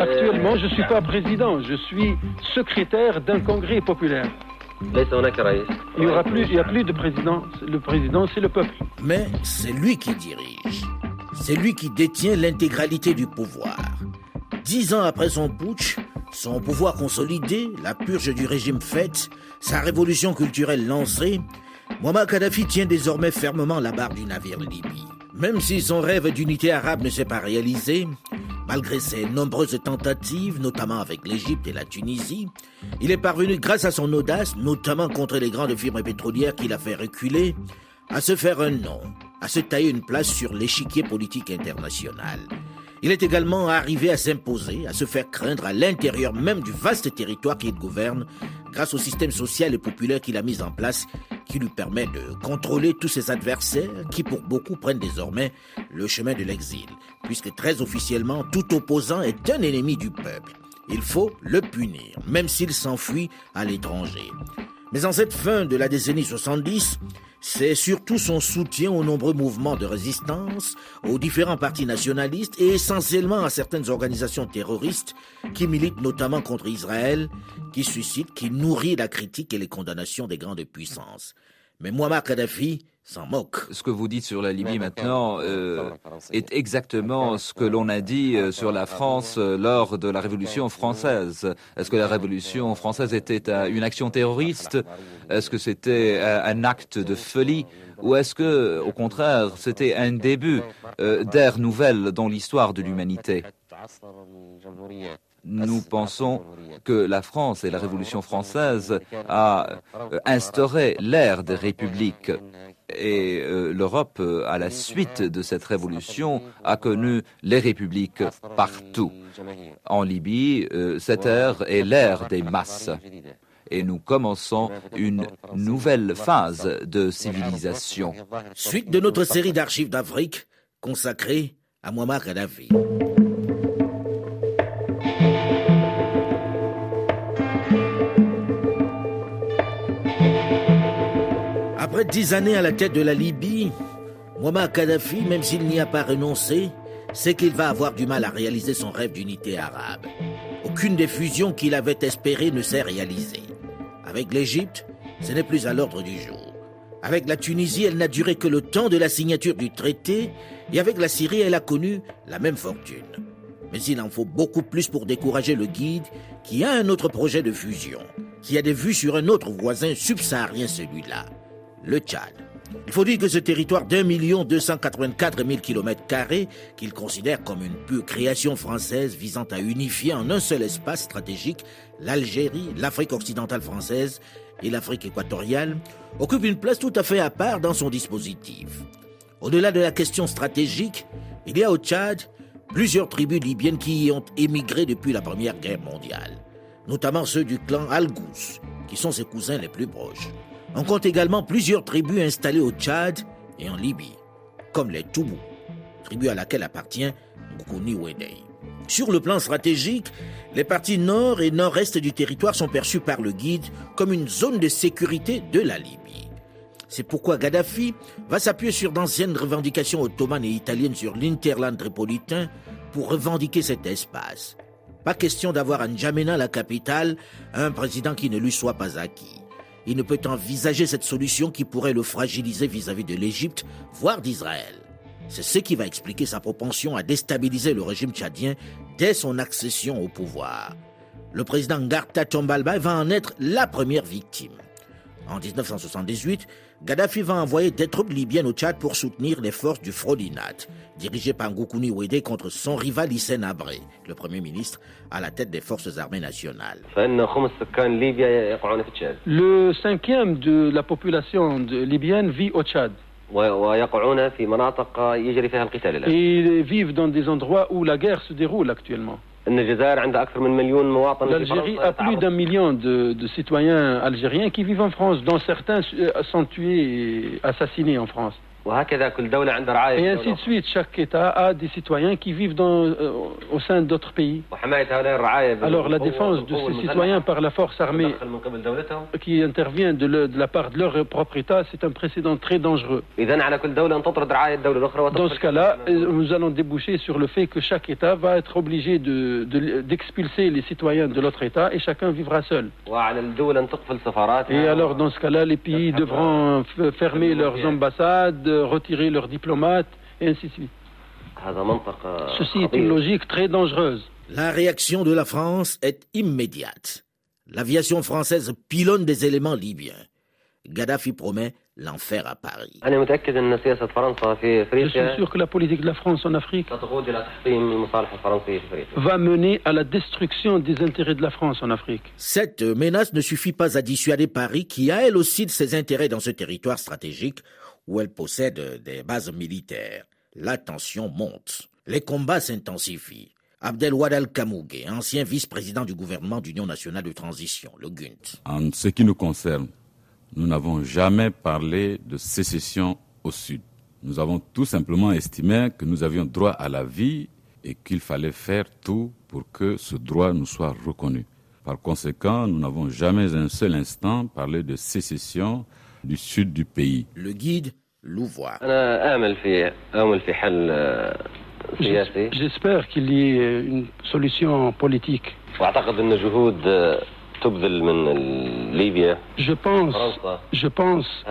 Actuellement, je ne suis pas président, je suis secrétaire d'un congrès populaire. Il n'y aura plus, il y a plus de président. Le président, c'est le peuple. Mais c'est lui qui dirige. C'est lui qui détient l'intégralité du pouvoir. Dix ans après son putsch, son pouvoir consolidé, la purge du régime faite, sa révolution culturelle lancée, Muammar Kadhafi tient désormais fermement la barre du navire Libye. Même si son rêve d'unité arabe ne s'est pas réalisé, malgré ses nombreuses tentatives, notamment avec l'Égypte et la Tunisie, il est parvenu grâce à son audace, notamment contre les grandes firmes pétrolières qu'il a fait reculer, à se faire un nom, à se tailler une place sur l'échiquier politique international. Il est également arrivé à s'imposer, à se faire craindre à l'intérieur même du vaste territoire qu'il gouverne, grâce au système social et populaire qu'il a mis en place, qui lui permet de contrôler tous ses adversaires, qui pour beaucoup prennent désormais le chemin de l'exil, puisque très officiellement, tout opposant est un ennemi du peuple. Il faut le punir, même s'il s'enfuit à l'étranger. Mais en cette fin de la décennie 70, c'est surtout son soutien aux nombreux mouvements de résistance, aux différents partis nationalistes et essentiellement à certaines organisations terroristes qui militent notamment contre Israël, qui suscite, qui nourrit la critique et les condamnations des grandes puissances. Mais Muammar Kadhafi s'en moque. Ce que vous dites sur la Libye maintenant euh, est exactement ce que l'on a dit euh, sur la France euh, lors de la Révolution française. Est-ce que la Révolution française était une action terroriste? Est-ce que c'était un acte de folie? Ou est-ce que, au contraire, c'était un début d'ère nouvelle dans l'histoire de l'humanité? Nous pensons que la France et la Révolution française a instauré l'ère des républiques et euh, l'Europe, euh, à la suite de cette révolution, a connu les républiques partout. En Libye, euh, cette ère est l'ère des masses. Et nous commençons une nouvelle phase de civilisation. Suite de notre série d'archives d'Afrique consacrée à Muammar Kadhafi. Dix années à la tête de la Libye, Muammar Kadhafi, même s'il n'y a pas renoncé, sait qu'il va avoir du mal à réaliser son rêve d'unité arabe. Aucune des fusions qu'il avait espérées ne s'est réalisée. Avec l'Égypte, ce n'est plus à l'ordre du jour. Avec la Tunisie, elle n'a duré que le temps de la signature du traité, et avec la Syrie, elle a connu la même fortune. Mais il en faut beaucoup plus pour décourager le guide qui a un autre projet de fusion, qui a des vues sur un autre voisin subsaharien celui-là le Tchad. Il faut dire que ce territoire d'un million deux cent quatre-vingt-quatre mille kilomètres carrés, qu'il considère comme une pure création française visant à unifier en un seul espace stratégique l'Algérie, l'Afrique occidentale française et l'Afrique équatoriale, occupe une place tout à fait à part dans son dispositif. Au-delà de la question stratégique, il y a au Tchad plusieurs tribus libyennes qui y ont émigré depuis la Première Guerre mondiale, notamment ceux du clan Al-Gous, qui sont ses cousins les plus proches. On compte également plusieurs tribus installées au Tchad et en Libye, comme les Toubou, tribu à laquelle appartient Ngoukouni Wedei. Sur le plan stratégique, les parties nord et nord-est du territoire sont perçues par le guide comme une zone de sécurité de la Libye. C'est pourquoi Gaddafi va s'appuyer sur d'anciennes revendications ottomanes et italiennes sur l'interland tripolitain pour revendiquer cet espace. Pas question d'avoir à N'Djamena, la capitale, un président qui ne lui soit pas acquis il ne peut envisager cette solution qui pourrait le fragiliser vis-à-vis de l'Égypte, voire d'Israël. C'est ce qui va expliquer sa propension à déstabiliser le régime tchadien dès son accession au pouvoir. Le président Ngarta Tombalba va en être la première victime. En 1978, Gaddafi va envoyer des troupes libyennes au Tchad pour soutenir les forces du Frodinat, dirigées par Ngoukouni Ouédé contre son rival Hissène Abré, le Premier ministre, à la tête des forces armées nationales. Le cinquième de la population libyenne vit au Tchad. Et ils vivent dans des endroits où la guerre se déroule actuellement. L'Algérie a plus d'un million de, de, citoyens algériens qui vivent en France, dont certains sont tués et assassinés en France. Et ainsi de suite, chaque État a des citoyens qui vivent dans, euh, au sein d'autres pays. Alors la défense de ces citoyens par la force armée qui intervient de, le, de la part de leur propre État, c'est un précédent très dangereux. Dans ce cas-là, euh, nous allons déboucher sur le fait que chaque État va être obligé d'expulser de, les citoyens de l'autre État et chacun vivra seul. Et alors dans ce cas-là, les pays devront fermer leurs ambassades, retirer leurs diplomates, et ainsi de suite. Ceci est une logique très dangereuse. La réaction de la France est immédiate. L'aviation française pilonne des éléments libyens. Gaddafi promet l'enfer à Paris. Je suis sûr que la politique de la France en Afrique va mener à la destruction des intérêts de la France en Afrique. Cette menace ne suffit pas à dissuader Paris, qui a elle aussi de ses intérêts dans ce territoire stratégique, où elle possède des bases militaires. La tension monte. Les combats s'intensifient. Abdelwad Al-Kamougue, ancien vice-président du gouvernement d'Union nationale de transition, le GUNT. En ce qui nous concerne, nous n'avons jamais parlé de sécession au Sud. Nous avons tout simplement estimé que nous avions droit à la vie et qu'il fallait faire tout pour que ce droit nous soit reconnu. Par conséquent, nous n'avons jamais un seul instant parlé de sécession du sud du pays. Le guide Louvois. J'espère qu'il y ait une solution politique. Je pense, je pense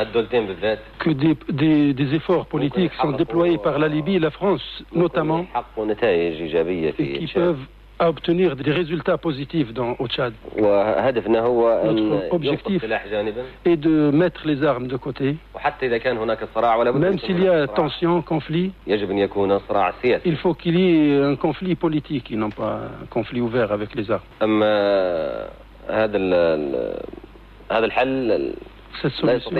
que des, des, des, efforts politiques sont déployés par la Libye et la France, notamment, et qui peuvent à obtenir des résultats positifs dans, au Tchad. Notre objectif est de mettre les armes de côté. Même s'il y a tension, conflit, il faut qu'il y ait un conflit politique et non pas un conflit ouvert avec les armes. Cette solution,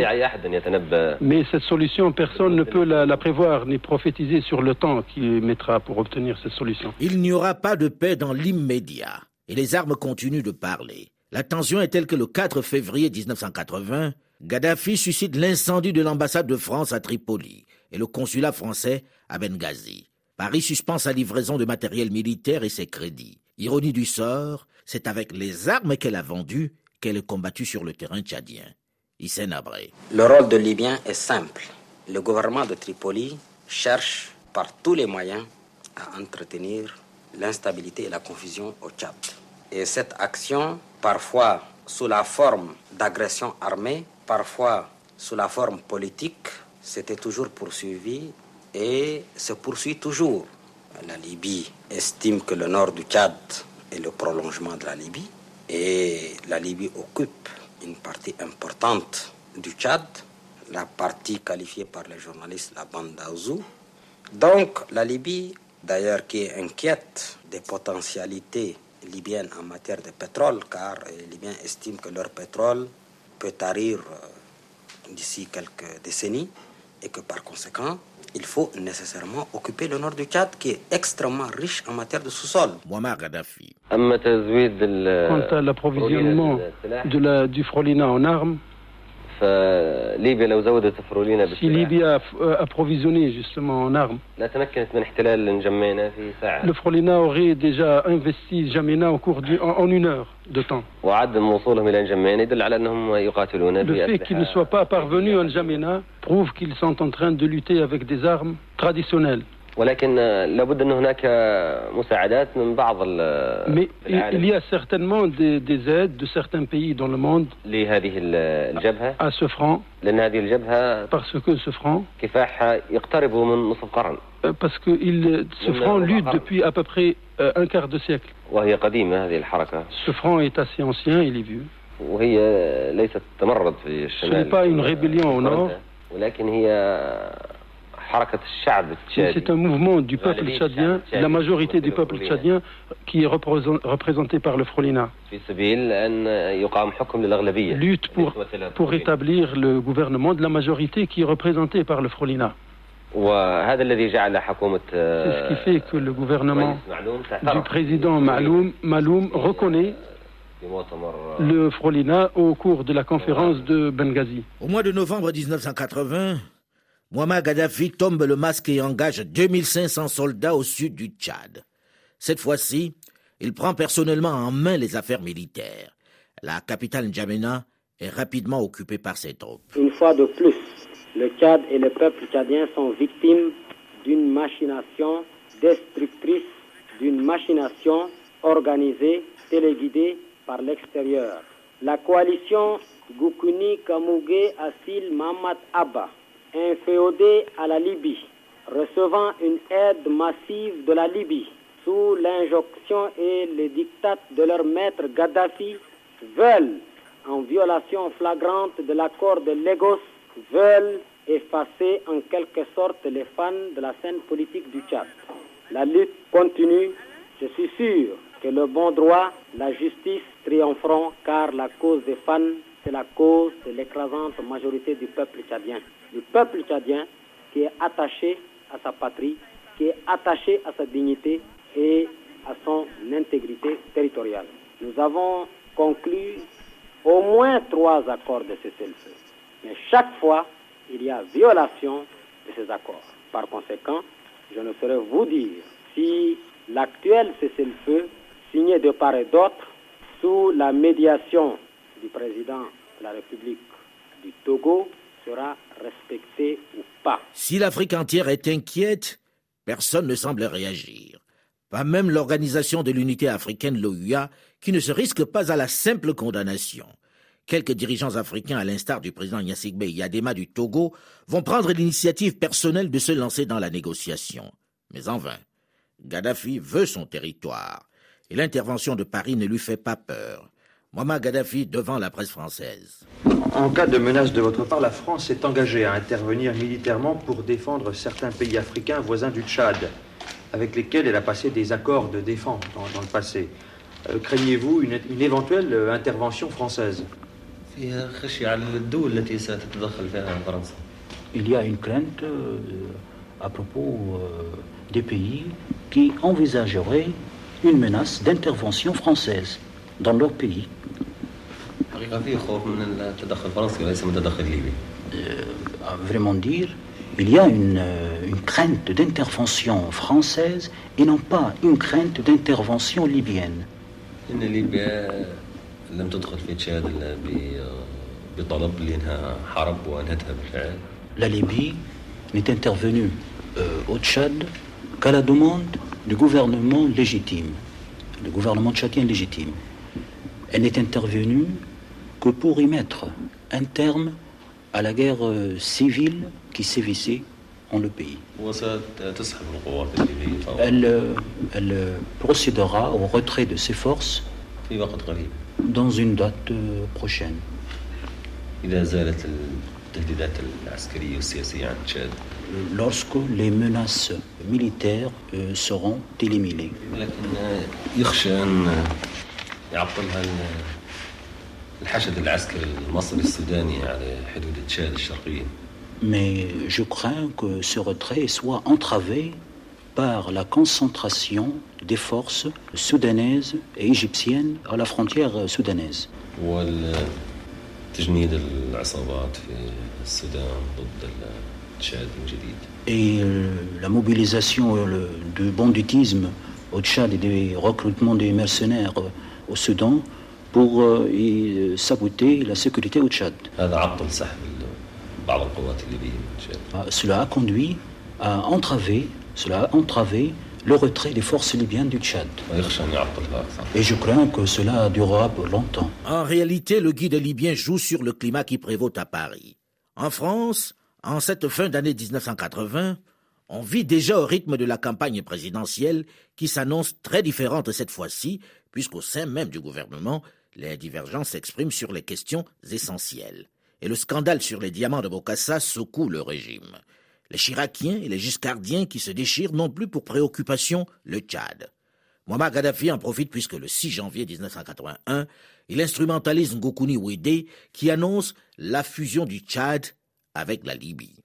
mais cette solution, personne ne peut la, la, prévoir ni prophétiser sur le temps qu'il mettra pour obtenir cette solution. Il n'y aura pas de paix dans l'immédiat, et les armes continuent de parler. La tension est telle que le 4 février 1980, Gaddafi suscite l'incendie de l'ambassade de France à Tripoli et le consulat français à Benghazi. Paris suspend sa livraison de matériel militaire et ses crédits. Ironie du sort, c'est avec les armes qu'elle a vendues qu'elle est combattue sur le terrain tchadien. Le rôle de Libyen est simple. Le gouvernement de Tripoli cherche par tous les moyens à entretenir l'instabilité et la confusion au Tchad. Et cette action, parfois sous la forme d'agression armée, parfois sous la forme politique, s'était toujours poursuivie et se poursuit toujours. La Libye estime que le nord du Tchad est le prolongement de la Libye et la Libye occupe une partie importante du Tchad, la partie qualifiée par les journalistes la bande d'Aouzou. Donc la Libye, d'ailleurs, qui est inquiète des potentialités libyennes en matière de pétrole, car les Libyens estiment que leur pétrole peut tarir euh, d'ici quelques décennies et que par conséquent, il faut nécessairement occuper le nord du Tchad qui est extrêmement riche en matière de sous-sol. Quant à l'approvisionnement du Frolina en armes, si Libye a approvisionné justement en armes, le Frolina aurait déjà investi Jamena au cours en, une heure de temps. Le fait qu'ils ne soient pas parvenus en Jamena prouve qu'ils sont en train de lutter avec des armes traditionnelles. Mais il y a certainement des, des, aides de certains pays dans le monde à ce front. parce que ce front euh, parce que il, ce front lutte depuis à peu près euh, un quart de siècle. Ce front est assez ancien, il est vieux. Ce n'est pas une rébellion au nord. C'est un mouvement du peuple tchadien, la majorité du peuple tchadien qui est représenté par le Frolina. Lutte pour, pour établir le gouvernement de la majorité qui est représentée par le Frolina. ce qui fait que le gouvernement du président Maloum, Maloum reconnaît le Frolina au cours de la conférence de Benghazi. Au mois de novembre 1980, Muammar Gaddafi tombe le masque et engage 2500 soldats au sud du Tchad. Cette fois-ci, il prend personnellement en main les affaires militaires. La capitale N'Djamena est rapidement occupée par ses troupes. Une fois de plus, le Tchad et le peuple tchadien sont victimes d'une machination destructrice, d'une machination organisée, téléguidée par l'extérieur. La coalition Goukouni Kamouge Assil Mahmad Abba, inféodée à la Libye, recevant une aide massive de la Libye sous l'injonction et les dictats de leur maître Gaddafi, veulent, en violation flagrante de l'accord de Lagos, veulent effacer en quelque sorte les fans de la scène politique du Tchad. La lutte continue, je suis sûr que le bon droit, la justice triompheront car la cause des fans, c'est la cause de l'écrasante majorité du peuple tchadien. Du peuple tchadien qui est attaché à sa patrie, qui est attaché à sa dignité et à son intégrité territoriale. Nous avons conclu au moins trois accords de cessez-le-feu. Mais chaque fois, il y a violation de ces accords. Par conséquent, je ne saurais vous dire si l'actuel cessez-le-feu signé de part et d'autre sous la médiation du président de la République du Togo sera respecté ou pas. Si l'Afrique entière est inquiète, personne ne semble réagir. Pas même l'Organisation de l'Unité africaine, l'OUA, qui ne se risque pas à la simple condamnation. Quelques dirigeants africains, à l'instar du président Yassigbe Yadema du Togo, vont prendre l'initiative personnelle de se lancer dans la négociation. Mais en vain. Gaddafi veut son territoire et l'intervention de Paris ne lui fait pas peur. Muammar Gaddafi devant la presse française. En cas de menace de votre part, la France s'est engagée à intervenir militairement pour défendre certains pays africains voisins du Tchad, avec lesquels elle a passé des accords de défense dans, le passé. Euh, craignez-vous une, une, éventuelle euh, intervention française? Il y a une crainte euh, à propos des pays qui envisageraient une menace d'intervention française dans leur pays. Euh, à vraiment dire, il y a une, euh, une crainte d'intervention française et non pas une crainte d'intervention libyenne. La Libye n'est intervenue euh, au Tchad qu'à la demande du gouvernement légitime, le gouvernement tchadien légitime. Elle n'est intervenue que pour y mettre un terme à la guerre euh, civile qui sévissait en le pays. Elle, euh, euh, procédera au retrait de ses forces dans une date prochaine lorsque les menaces militaires seront éliminées. Mais je crains que ce retrait soit entravé par la concentration des forces soudanaises et égyptiennes à la frontière soudanaise. Et euh, la mobilisation euh, du banditisme au Tchad et des recrutements des mercenaires au Soudan pour y saboter la sécurité au Tchad. Ah, cela a conduit à entraver, cela a entravé le retrait des forces libyennes du Tchad. Et je crains que cela durera pour longtemps. En réalité, le guide libyen joue sur le climat qui prévaut à Paris. En France, en cette fin d'année 1980, on vit déjà au rythme de la campagne présidentielle qui s'annonce très différente cette fois-ci, puisqu'au sein même du gouvernement, les divergences s'expriment sur les questions essentielles. Et le scandale sur les diamants de Bokassa secoue le régime. Les Chiraciens et les Giscardiens qui se déchirent non plus pour préoccupation le Tchad. Muammar Gaddafi en profite puisque le 6 janvier 1981, il instrumentalise Ngokuni Wede qui annonce la fusion du Tchad avec la Libye.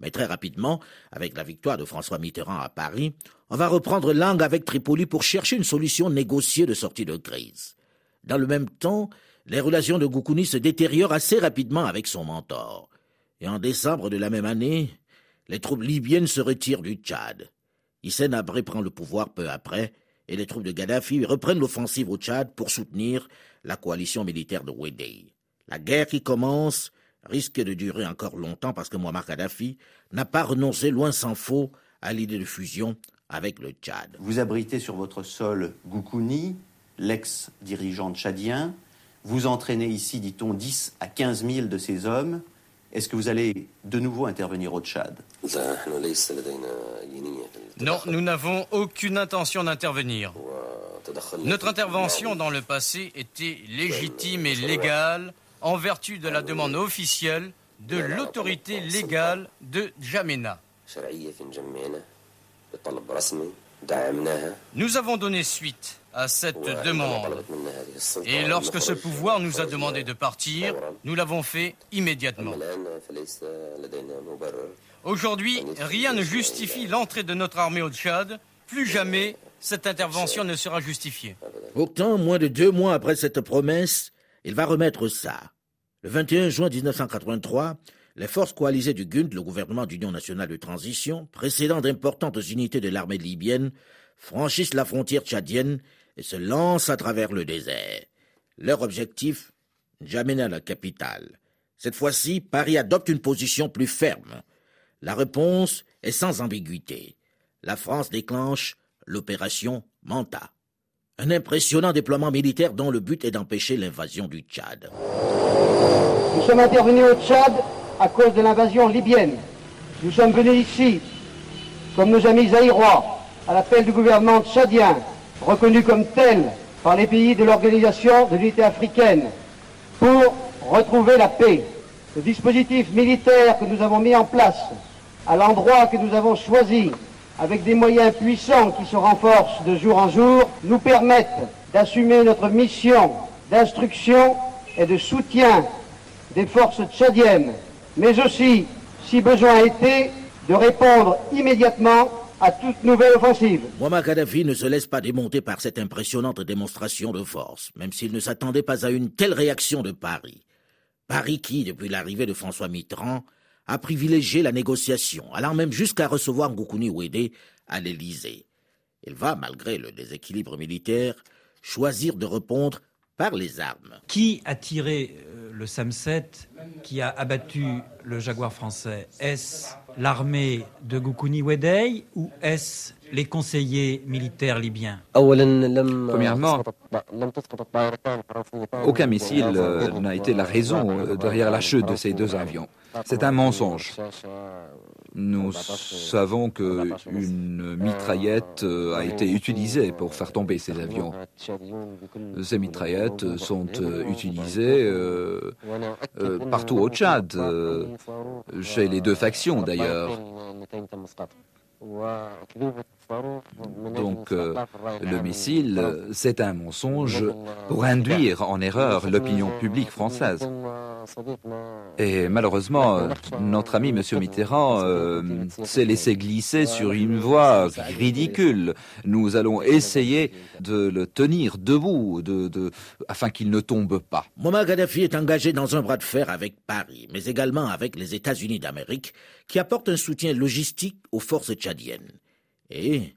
Mais très rapidement, avec la victoire de François Mitterrand à Paris, on va reprendre langue avec Tripoli pour chercher une solution négociée de sortie de crise. Dans le même temps, les relations de Goukouni se détériorent assez rapidement avec son mentor. Et en décembre de la même année, les troupes libyennes se retirent du Tchad. Hissène Abré prend le pouvoir peu après, et les troupes de Gaddafi reprennent l'offensive au Tchad pour soutenir la coalition militaire de Wedei. La guerre qui commence risque de durer encore longtemps parce que Muammar Kadhafi n'a pas renoncé, loin s'en faut, à l'idée de fusion avec le Tchad. Vous abritez sur votre sol Goukouni, l'ex-dirigeant tchadien. Vous entraînez ici, dit-on, 10 à 15 000 de ces hommes. Est-ce que vous allez de nouveau intervenir au Tchad? Non, nous n'avons aucune intention d'intervenir. Notre intervention dans le passé était légitime et légale en vertu de la demande officielle de l'autorité légale de Djamena. Nous avons donné suite à cette demande. Et lorsque ce pouvoir nous a demandé de partir, nous l'avons fait immédiatement. Aujourd'hui, rien ne justifie l'entrée de notre armée au Tchad. Plus jamais cette intervention ne sera justifiée. Pourtant, moins de deux mois après cette promesse, il va remettre ça. Le 21 juin 1983, les forces coalisées du GUND, le gouvernement d'union nationale de transition, précédant d'importantes unités de l'armée libyenne, franchissent la frontière tchadienne et se lancent à travers le désert. Leur objectif N'Djamena la capitale. Cette fois-ci, Paris adopte une position plus ferme. La réponse est sans ambiguïté. La France déclenche l'opération Manta. Un impressionnant déploiement militaire dont le but est d'empêcher l'invasion du Tchad. Nous sommes intervenus au Tchad à cause de l'invasion libyenne. Nous sommes venus ici, comme nos amis zaïrois, à l'appel du gouvernement tchadien, reconnu comme tel par les pays de l'Organisation de l'Unité africaine, pour retrouver la paix. Le dispositif militaire que nous avons mis en place, à l'endroit que nous avons choisi, avec des moyens puissants qui se renforcent de jour en jour, nous permettent d'assumer notre mission d'instruction et de soutien des forces tchadiennes, mais aussi, si besoin était, de répondre immédiatement à toute nouvelle offensive. Muammar Kadhafi ne se laisse pas démonter par cette impressionnante démonstration de force, même s'il ne s'attendait pas à une telle réaction de Paris. Paris qui, depuis l'arrivée de François Mitterrand, a privilégié la négociation, allant même jusqu'à recevoir Goukouni Ouédé à l'Élysée. Il va, malgré le déséquilibre militaire, choisir de répondre par les armes. Qui a tiré euh, le SAM-7 qui a abattu le Jaguar français Est-ce l'armée de Goukouni Wedey ou est-ce les conseillers militaires libyens Premièrement, aucun missile euh, n'a été la raison euh, derrière la chute de ces deux avions. C'est un mensonge. Nous savons qu'une mitraillette euh, a été utilisée pour faire tomber ces avions. Ces mitraillettes sont utilisées partout au Tchad, chez les deux factions d'ailleurs. Donc euh, le missile, c'est un mensonge pour induire en erreur l'opinion publique française. Et malheureusement, notre ami M. Mitterrand euh, s'est laissé glisser sur une voie ridicule. Nous allons essayer de le tenir debout de, afin qu'il ne tombe pas. Muammar Gaddafi est engagé dans un bras de fer avec Paris, mais également avec les États-Unis d'Amérique, qui apportent un soutien logistique aux forces tchadiennes. Et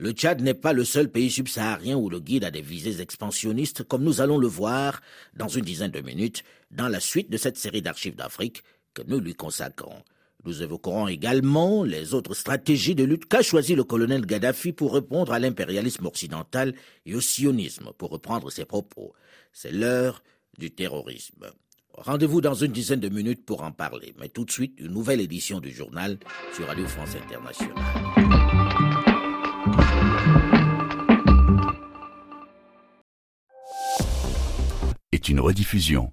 le Tchad n'est pas le seul pays subsaharien où le guide a des visées expansionnistes, comme nous allons le voir dans une dizaine de minutes dans la suite de cette série d'archives d'Afrique que nous lui consacrons. Nous évoquerons également les autres stratégies de lutte qu'a choisi le colonel Gaddafi pour répondre à l'impérialisme occidental et au sionisme, pour reprendre ses propos. C'est l'heure du terrorisme. Rendez-vous dans une dizaine de minutes pour en parler, mais tout de suite, une nouvelle édition du journal sur Radio France Internationale. est une rediffusion.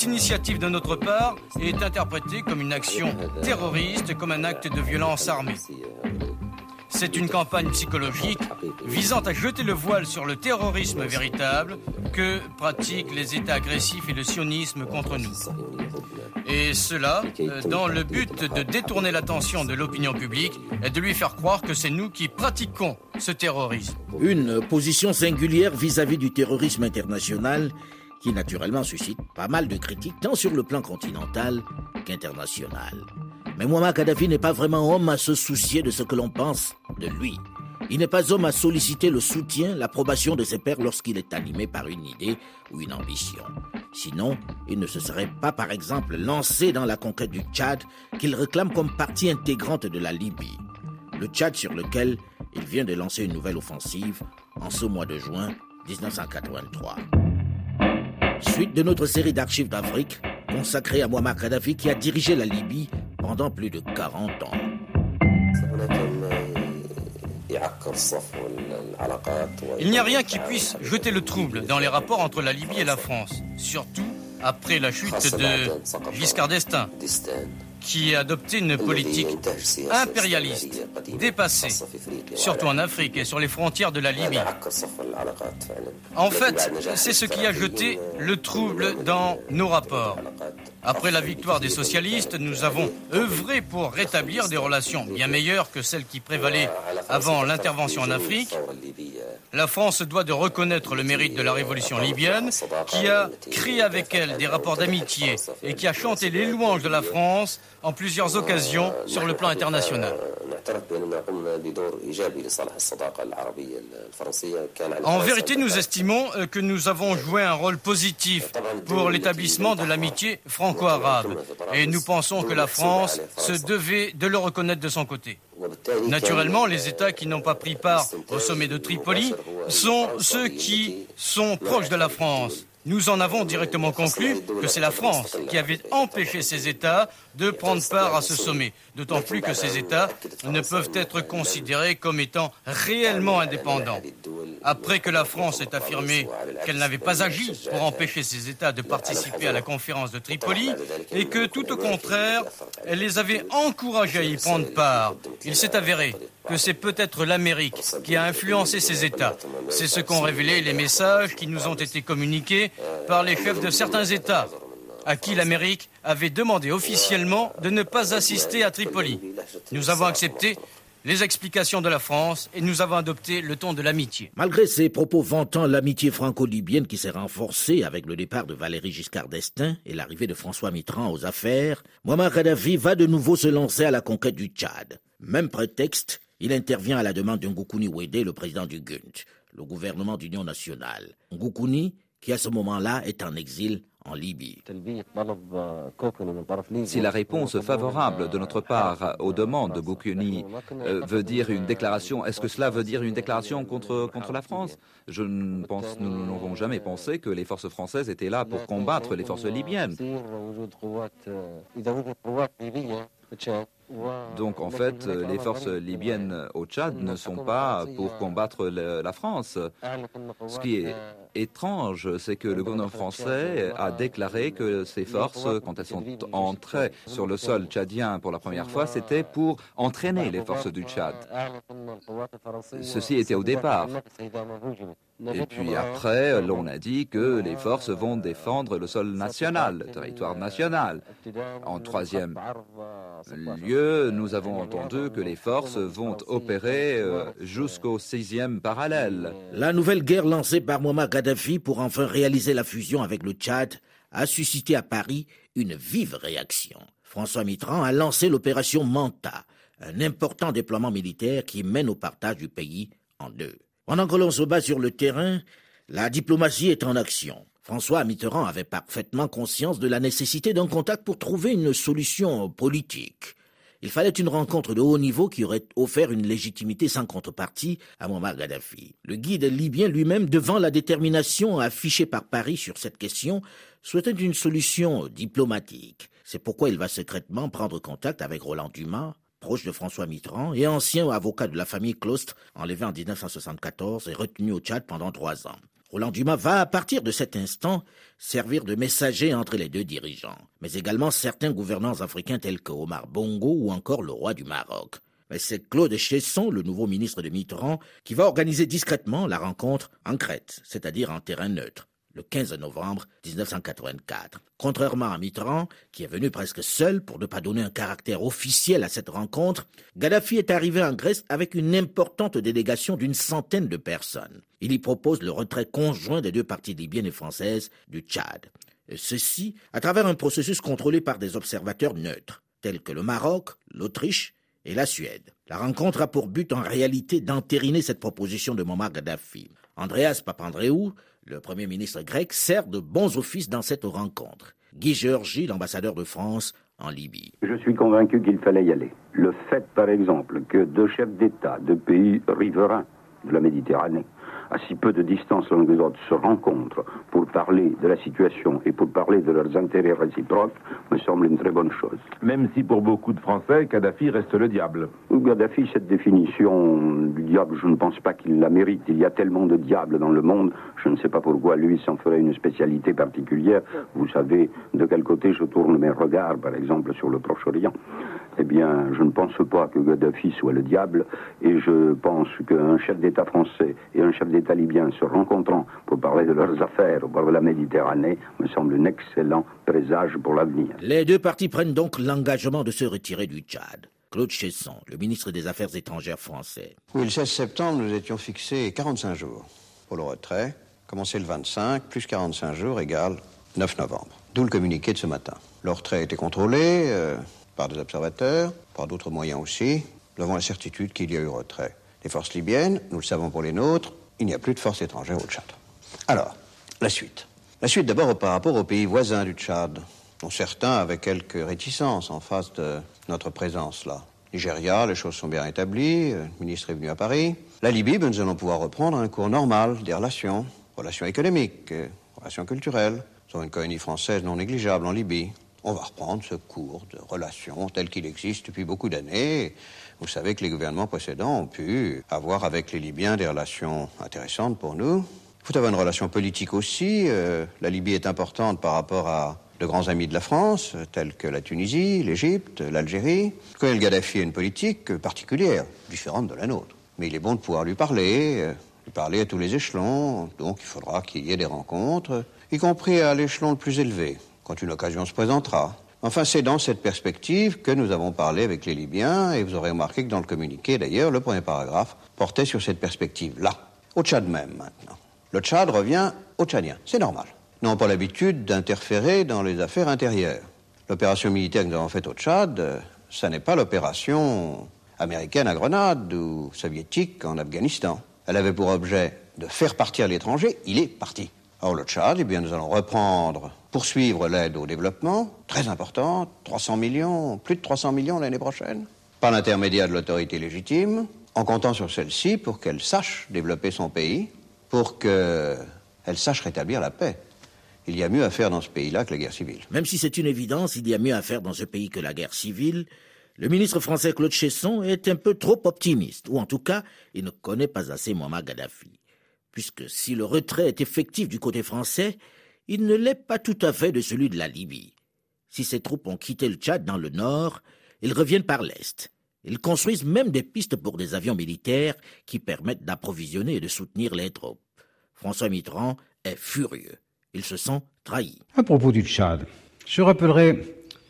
Toute initiative de notre part est interprétée comme une action terroriste, comme un acte de violence armée. C'est une campagne psychologique visant à jeter le voile sur le terrorisme véritable que pratiquent les États agressifs et le sionisme contre nous. Et cela euh, dans le but de détourner l'attention de l'opinion publique et de lui faire croire que c'est nous qui pratiquons ce terrorisme. Une position singulière vis-à-vis du terrorisme international qui naturellement suscite pas mal de critiques tant sur le plan continental qu'international. Mais Muammar Kadhafi n'est pas vraiment homme à se soucier de ce que l'on pense de lui. Il n'est pas homme à solliciter le soutien, l'approbation de ses pairs lorsqu'il est animé par une idée ou une ambition. Sinon, il ne se serait pas, par exemple, lancé dans la conquête du Tchad qu'il réclame comme partie intégrante de la Libye. Le Tchad sur lequel il vient de lancer une nouvelle offensive en ce mois de juin 1983. Suite de notre série d'archives d'Afrique consacrée à Muammar Kadhafi qui a dirigé la Libye pendant plus de 40 ans. Il n'y a rien qui puisse jeter le trouble dans les rapports entre la Libye et la France, surtout après la chute de Giscard d'Estaing qui a adopté une politique impérialiste, dépassée, surtout en Afrique et sur les frontières de la Libye. En fait, c'est ce qui a jeté le trouble dans nos rapports. Après la victoire des socialistes, nous avons œuvré pour rétablir des relations bien meilleures que celles qui prévalaient avant l'intervention en Afrique. La France doit de reconnaître le mérite de la révolution libyenne, qui a créé avec elle des rapports d'amitié et qui a chanté les louanges de la France en plusieurs occasions sur le plan international. En vérité, nous estimons euh, que nous avons joué un rôle positif pour l'établissement de l'amitié et nous pensons que la France se devait de le reconnaître de son côté. Naturellement, les États qui n'ont pas pris part au sommet de Tripoli sont ceux qui sont proches de la France. Nous en avons directement conclu que c'est la France qui avait empêché ces États de prendre part à ce sommet, d'autant plus que ces États ne peuvent être considérés comme étant réellement indépendants. Après que la France ait affirmé qu'elle n'avait pas agi pour empêcher ces États de participer à la conférence de Tripoli et que tout au contraire, elle les avait encouragés à y prendre part, il s'est avéré que c'est peut-être l'Amérique qui a influencé ces États. C'est ce qu'ont révélé les messages qui nous ont été communiqués par les chefs de certains États, à qui l'Amérique avait demandé officiellement de ne pas assister à Tripoli. Nous avons accepté les explications de la France et nous avons adopté le ton de l'amitié. Malgré ces propos vantant l'amitié franco-libyenne qui s'est renforcée avec le départ de Valéry Giscard d'Estaing et l'arrivée de François Mitterrand aux affaires, Muammar Kadhafi va de nouveau se lancer à la conquête du Tchad. Même prétexte, il intervient à la demande de Ngoukouni Ouédé, le président du GUNT, le gouvernement d'union nationale. Ngoukouni, qui à ce moment-là est en exil en Libye. Si la réponse favorable de notre part aux demandes de euh, veut dire une déclaration, est-ce que cela veut dire une déclaration contre, la France? Je ne pense, nous n'avons jamais pensé que les forces françaises étaient là pour combattre les forces libyennes. Donc en fait, les forces libyennes au Tchad ne sont pas pour combattre la France. Ce qui est étrange, c'est que le gouvernement français a déclaré que ces forces, quand elles sont entrées sur le sol tchadien pour la première fois, c'était pour entraîner les forces du Tchad. Ceci était au départ. Et puis après, l'on a dit que les forces vont défendre le sol national, le territoire national. En troisième lieu, nous avons entendu que les forces vont opérer euh, jusqu'au sixième parallèle. La nouvelle guerre lancée par Muammar Kadhafi pour enfin réaliser la fusion avec le Tchad a suscité à Paris une vive réaction. François Mitterrand a lancé l'opération Manta, un important déploiement militaire qui mène au partage du pays en deux. Pendant que l'on se bat sur le terrain, la diplomatie est en action. François Mitterrand avait parfaitement conscience de la nécessité d'un contact pour trouver une solution politique. Il fallait une rencontre de haut niveau qui aurait offert une légitimité sans contrepartie à Muammar Gaddafi. Le guide libyen lui-même, devant la détermination affichée par Paris sur cette question, souhaitait une solution diplomatique. C'est pourquoi il va secrètement prendre contact avec Roland Dumas, proche de François Mitterrand et ancien avocat de la famille Clost, enlevé en 1974 et retenu au Tchad pendant trois ans. Roland Dumas va, à partir de cet instant, servir de messager entre les deux dirigeants, mais également certains gouvernants africains tels que Omar Bongo ou encore le roi du Maroc. Mais c'est Claude Chesson, le nouveau ministre de Mitterrand, qui va organiser discrètement la rencontre en Crète, c'est-à-dire en terrain neutre le 15 novembre 1984. Contrairement à Mitterrand, qui est venu presque seul pour ne pas donner un caractère officiel à cette rencontre, Gaddafi est arrivé en Grèce avec une importante délégation d'une centaine de personnes. Il y propose le retrait conjoint des deux parties libyennes et françaises du Tchad. Ceci à travers un processus contrôlé par des observateurs neutres, tels que le Maroc, l'Autriche et la Suède. La rencontre a pour but en réalité d'entériner cette proposition de Muammar Gaddafi. Andreas Papandreou, le Premier ministre grec sert de bons offices dans cette rencontre. Guy Georgi, l'ambassadeur de France en Libye. Je suis convaincu qu'il fallait y aller. Le fait, par exemple, que deux chefs d'État de pays riverains de la Méditerranée à si peu de distance l'un des autres se rencontrent pour parler de la situation et pour parler de leurs intérêts réciproques me semble une très bonne chose. Même si pour beaucoup de Français, Kadhafi reste le diable. Kadhafi, cette définition du diable, je ne pense pas qu'il la mérite. Il y a tellement de diables dans le monde, je ne sais pas pourquoi lui s'en ferait une spécialité particulière. Vous savez de quel côté je tourne mes regards, par exemple, sur le Proche-Orient eh bien, je ne pense pas que Gaddafi soit le diable, et je pense qu'un chef d'État français et un chef d'État libyen se rencontrant pour parler de leurs affaires au bord de la Méditerranée me semble un excellent présage pour l'avenir. Les deux parties prennent donc l'engagement de se retirer du Tchad. Claude Chesson, le ministre des Affaires étrangères français. Oui, le 16 septembre, nous étions fixés 45 jours pour le retrait. Commencer le 25, plus 45 jours égale 9 novembre. D'où le communiqué de ce matin. Le retrait a été contrôlé. Euh, par des observateurs, par d'autres moyens aussi. Nous avons la certitude qu'il y a eu retrait. Les forces libyennes, nous le savons pour les nôtres, il n'y a plus de forces étrangères au Tchad. Alors, la suite. La suite d'abord par rapport aux pays voisins du Tchad, dont certains avaient quelques réticences en face de notre présence là. Nigeria, les choses sont bien établies, le ministre est venu à Paris. La Libye, ben, nous allons pouvoir reprendre un cours normal des relations, relations économiques, relations culturelles. Nous avons une colonie française non négligeable en Libye on va reprendre ce cours de relations tel qu'il existe depuis beaucoup d'années. Vous savez que les gouvernements précédents ont pu avoir avec les Libyens des relations intéressantes pour nous. Il faut avoir une relation politique aussi. Euh, la Libye est importante par rapport à de grands amis de la France, tels que la Tunisie, l'Égypte, l'Algérie. le Gaddafi a une politique particulière, différente de la nôtre. Mais il est bon de pouvoir lui parler, euh, lui parler à tous les échelons. Donc il faudra qu'il y ait des rencontres, y compris à l'échelon le plus élevé quand une occasion se présentera. Enfin, c'est dans cette perspective que nous avons parlé avec les Libyens, et vous aurez remarqué que dans le communiqué, d'ailleurs, le premier paragraphe portait sur cette perspective-là. Au Tchad même, maintenant. Le Tchad revient aux Tchadiens. C'est normal. Nous n'avons pas l'habitude d'interférer dans les affaires intérieures. L'opération militaire que nous avons faite au Tchad, euh, ça n'est pas l'opération américaine à Grenade ou soviétique en Afghanistan. Elle avait pour objet de faire partir l'étranger, il est parti. Or, le Tchad, eh bien, nous allons reprendre poursuivre l'aide au développement, très importante, 300 millions, plus de 300 millions l'année prochaine, par l'intermédiaire de l'autorité légitime, en comptant sur celle-ci pour qu'elle sache développer son pays, pour qu'elle sache rétablir la paix. Il y a mieux à faire dans ce pays-là que la guerre civile. Même si c'est une évidence, il y a mieux à faire dans ce pays que la guerre civile. Le ministre français Claude Chesson est un peu trop optimiste, ou en tout cas, il ne connaît pas assez Muammar Gaddafi. Puisque si le retrait est effectif du côté français, il ne l'est pas tout à fait de celui de la Libye. Si ces troupes ont quitté le Tchad dans le nord, ils reviennent par l'est. Ils construisent même des pistes pour des avions militaires qui permettent d'approvisionner et de soutenir les troupes. François Mitterrand est furieux. Il se sent trahi. À propos du Tchad, je rappellerai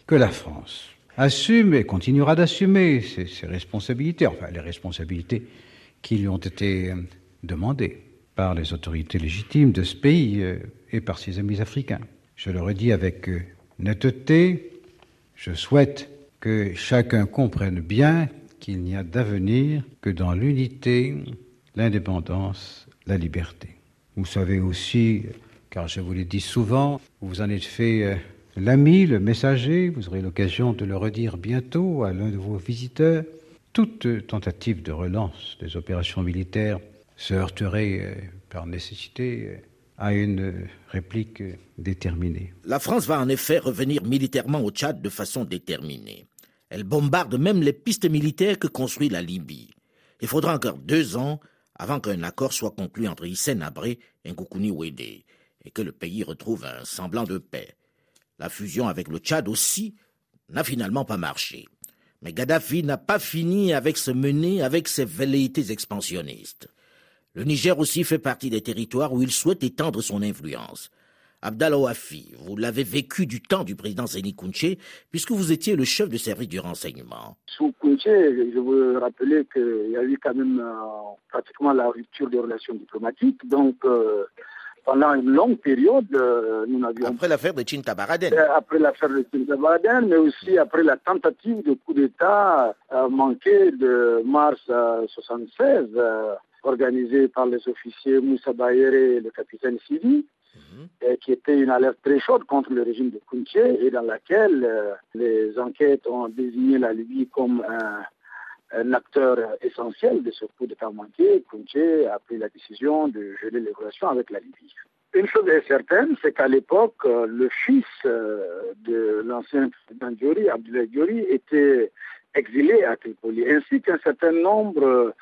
que la France assume et continuera d'assumer ses, ses, responsabilités, enfin les responsabilités qui lui ont été demandées par les autorités légitimes de ce pays euh, et par ses amis africains. Je le redis avec euh, netteté, je souhaite que chacun comprenne bien qu'il n'y a d'avenir que dans l'unité, l'indépendance, la liberté. Vous savez aussi, car je vous l'ai dit souvent, vous en êtes fait euh, l'ami, le messager, vous aurez l'occasion de le redire bientôt à l'un de vos visiteurs. Toute tentative de relance des opérations militaires se heurterait euh, par nécessité euh, à une réplique déterminée. La France va en effet revenir militairement au Tchad de façon déterminée. Elle bombarde même les pistes militaires que construit la Libye. Il faudra encore deux ans avant qu'un accord soit conclu entre Hissène Abré et Ngoukouni Ouédé, et que le pays retrouve un semblant de paix. La fusion avec le Tchad aussi n'a finalement pas marché. Mais Gaddafi n'a pas fini avec se mener avec ses velléités expansionnistes. Le Niger aussi fait partie des territoires où il souhaite étendre son influence. Abdallah Ouafi, vous l'avez vécu du temps du président Zéni Kounché, puisque vous étiez le chef de service du renseignement. Sous Kounché, je veux rappeler qu'il y a eu quand même euh, pratiquement la rupture des relations diplomatiques. Donc, euh, pendant une longue période, euh, nous n'avions... Après l'affaire de Baraden. Après l'affaire de Baraden, mais aussi après la tentative de coup d'État manqué de mars 1976, organisée par les officiers Moussa Bayere et le capitaine Sidi. Mhm. qui était une alerte très chaude contre le régime de Kounché et dans laquelle euh, les enquêtes ont désigné la Libye comme un, acteur essentiel de ce coup d'État manqué. Kounché a pris la décision de geler les relations avec la Libye. Une chose est certaine, c'est qu'à l'époque, euh, le fils euh, de l'ancien président Diori, Abdoulaye Diori, était exilé à Tripoli, ainsi qu'un certain nombre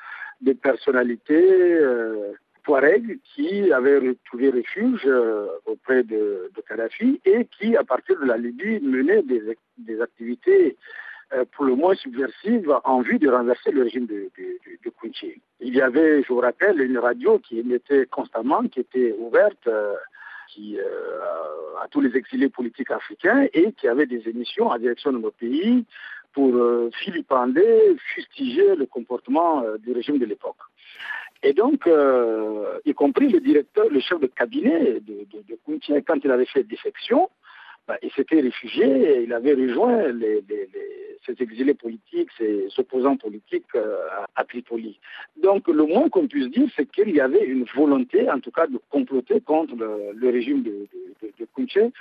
de personnalités qui avait retrouvé refuge euh, auprès de, Kadhafi et qui, à partir de la Libye, menait des, des activités euh, pour le moins subversives en vue de renverser le régime de, de, de Il y avait, je vous rappelle, une radio qui émettait constamment, qui était ouverte euh, qui, à tous les exilés politiques africains et qui avait des émissions en direction de nos pays pour filipender, fustiger le comportement du régime de l'époque. Et donc, euh, y compris le directeur, le chef de cabinet de, de, quand il avait fait défection, bah, il s'était réfugié et il avait rejoint les, ses exilés politiques, ses opposants politiques euh, à, Tripoli. Donc, le moins qu'on puisse dire, c'est qu'il y avait une volonté, en tout cas, de comploter contre le, régime de, de,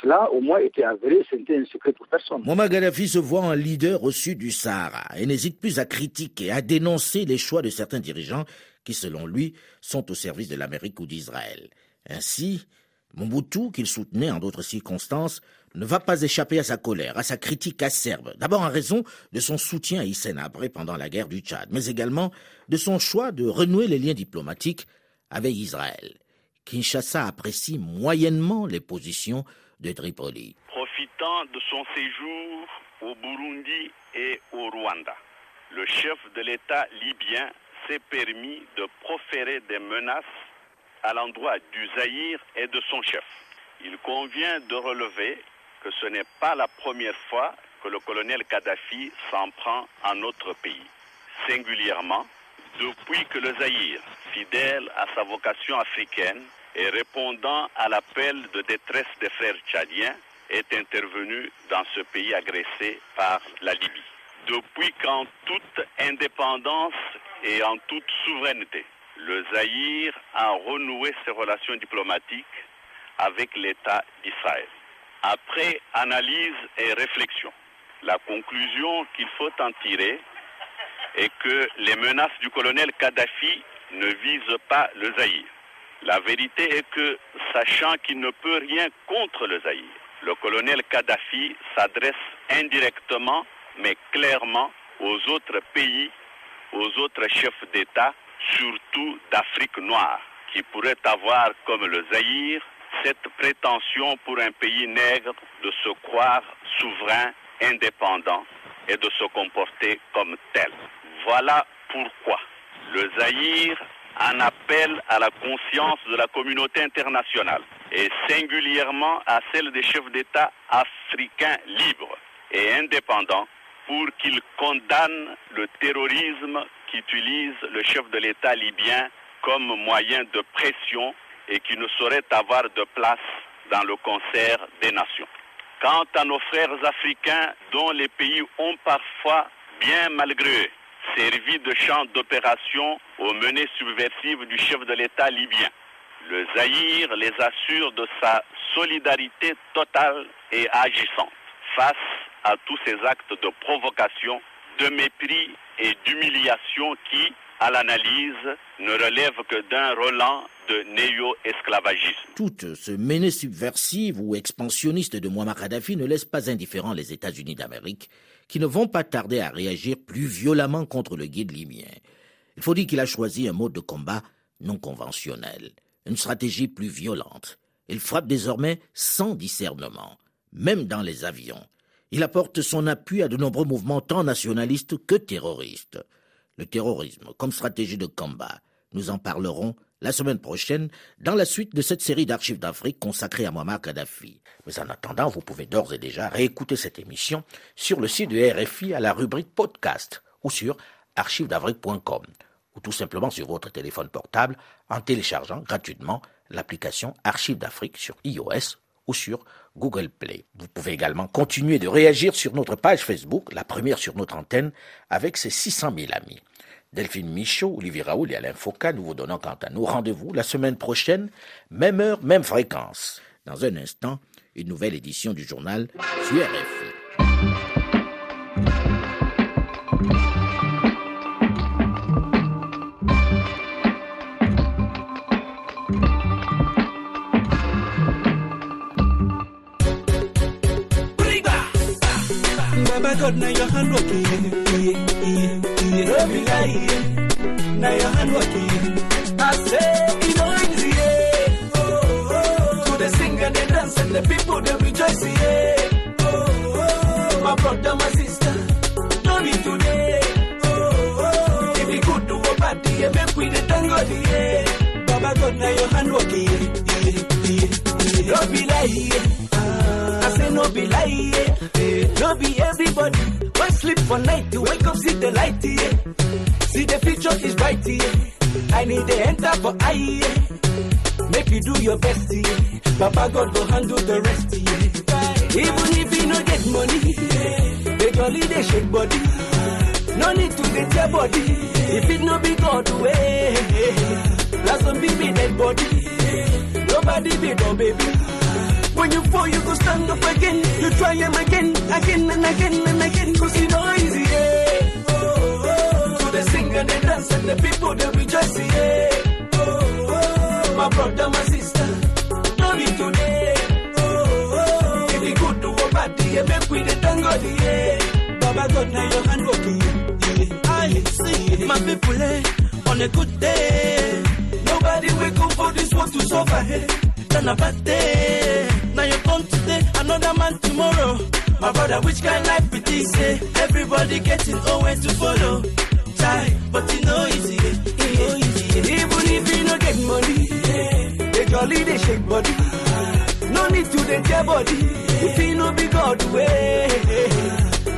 Cela, au moins, était avéré, c'était un secret pour personne. Mohamed Gaddafi se voit un leader au sud du Sahara et n'hésite plus à critiquer, à dénoncer les choix de certains dirigeants qui, selon lui, sont au service de l'Amérique ou d'Israël. Ainsi, Mobutu, qu'il soutenait en d'autres circonstances, ne va pas échapper à sa colère, à sa critique acerbe, d'abord en raison de son soutien à Hissène pendant la guerre du Tchad, mais également de son choix de renouer les liens diplomatiques avec Israël. Kinshasa apprécie moyennement les positions de Tripoli. Profitant de son séjour au Burundi et au Rwanda, le chef de l'État libyen s'est permis de proférer des menaces à l'endroit du Zaïre et de son chef. Il convient de relever que ce n'est pas la première fois que le colonel Kadhafi s'en prend à notre pays. Singulièrement, depuis que le Zaïre, fidèle à sa vocation africaine et répondant à l'appel de détresse des frères tchadiens, est intervenu dans ce pays agressé par la Libye. Depuis qu'en toute indépendance et en toute souveraineté, le Zaïre a renoué ses relations diplomatiques avec l'État d'Israël. Après analyse et réflexion, la conclusion qu'il faut en tirer est que les menaces du colonel Kadhafi ne visent pas le Zaïre. La vérité est que, sachant qu'il ne peut rien contre le Zaïre, le colonel Kadhafi s'adresse indirectement mais clairement aux autres pays aux autres chefs d'État, surtout d'Afrique noire, qui pourraient avoir comme le Zaïre cette prétention pour un pays nègre de se croire souverain, indépendant et de se comporter comme tel. Voilà pourquoi le Zaïre en appelle à la conscience de la communauté internationale et singulièrement à celle des chefs d'État africains libres et indépendants pour qu'il condamne le terrorisme qu'utilise le chef de l'État libyen comme moyen de pression et qui ne saurait avoir de place dans le concert des nations. Quant à nos frères africains dont les pays ont parfois, bien malgré eux, servi de champ d'opération aux menées subversives du chef de l'État libyen, le Zaïre les assure de sa solidarité totale et agissante face à tous ces actes de provocation, de mépris et d'humiliation qui, à l'analyse, ne relèvent que d'un Roland de néo-esclavagisme. Toute ce menée subversive ou expansionniste de Muammar Kadhafi ne laisse pas indifférents les États-Unis d'Amérique, qui ne vont pas tarder à réagir plus violemment contre le guide libyen. Il faut dire qu'il a choisi un mode de combat non conventionnel, une stratégie plus violente. Il frappe désormais sans discernement, même dans les avions. Il apporte son appui à de nombreux mouvements tant nationalistes que terroristes. Le terrorisme comme stratégie de combat, nous en parlerons la semaine prochaine dans la suite de cette série d'archives d'Afrique consacrée à Muammar Kadhafi. Mais en attendant, vous pouvez d'ores et déjà réécouter cette émission sur le site de RFI à la rubrique podcast ou sur archivesdafrique.com ou tout simplement sur votre téléphone portable en téléchargeant gratuitement l'application Archives d'Afrique sur iOS ou sur Google Play. Vous pouvez également continuer de réagir sur notre page Facebook, la première sur notre antenne, avec ses 600 000 amis. Delphine Michaud, Olivier Raoul et Alain Foucault, nous vous donnons quant à nous rendez-vous la semaine prochaine, même heure, même fréquence. Dans un instant, une nouvelle édition du journal sur God, now your hand working. Don't be lying. Now your hand working. I say, you know it's yeah. Oh, oh, To the sing and the dance and the people they rejoice, yeah. Oh, oh, my brother, my sister, don't be today. Oh, oh, oh. if we could do a party, yeah, make we the tango, yeah. Baba God, now your hand working. Don't be lying. No be lie, yeah. No be everybody. Why sleep for night to wake up, see the light, yeah. See the future is bright, yeah. I need to enter for I, yeah. Make you do your best, yeah. Papa God go handle the rest, yeah. Even if you no get money, yeah. They jolly, they shake body. No need to get your body. If it no be God way, that's some baby dead body. Nobody be no baby. When you fall, you go stand up again. You try him again, again and again and again. Cause you know easy, yeah. Oh, oh. To the sing and the dance and the people they rejoice, yeah. Oh, oh. My brother, my sister, be today. Oh, oh. If you good to a party, yeah, make we the tango, yeah. Baba God, now your hand working, yeah. I see my people, eh, on a good day. Nobody wake up for this world to suffer, hey. Then a bad day. Now you come today, another man tomorrow. My brother, which kind life it is? Eh? Everybody getting nowhere to follow. Try, but you know easy, eh? know easy. Eh? Even if you don't get money, yeah. they jolly, they shake body. No need to they their body. If you know be God way,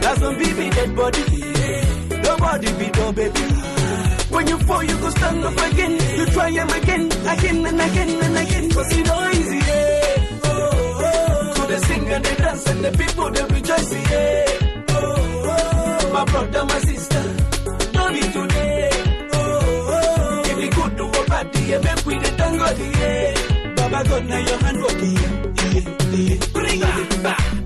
that's when be dead body. Nobody be no baby. When you fall, you go stand up again. You try them again, again and again and and the people they rejoice, yeah. Oh, oh. My brother, my sister, don't be today. Oh, oh. If we good to a party, yeah, make we the tango, yeah. Baba God, now your hand working, yeah, yeah, yeah. Bring it back,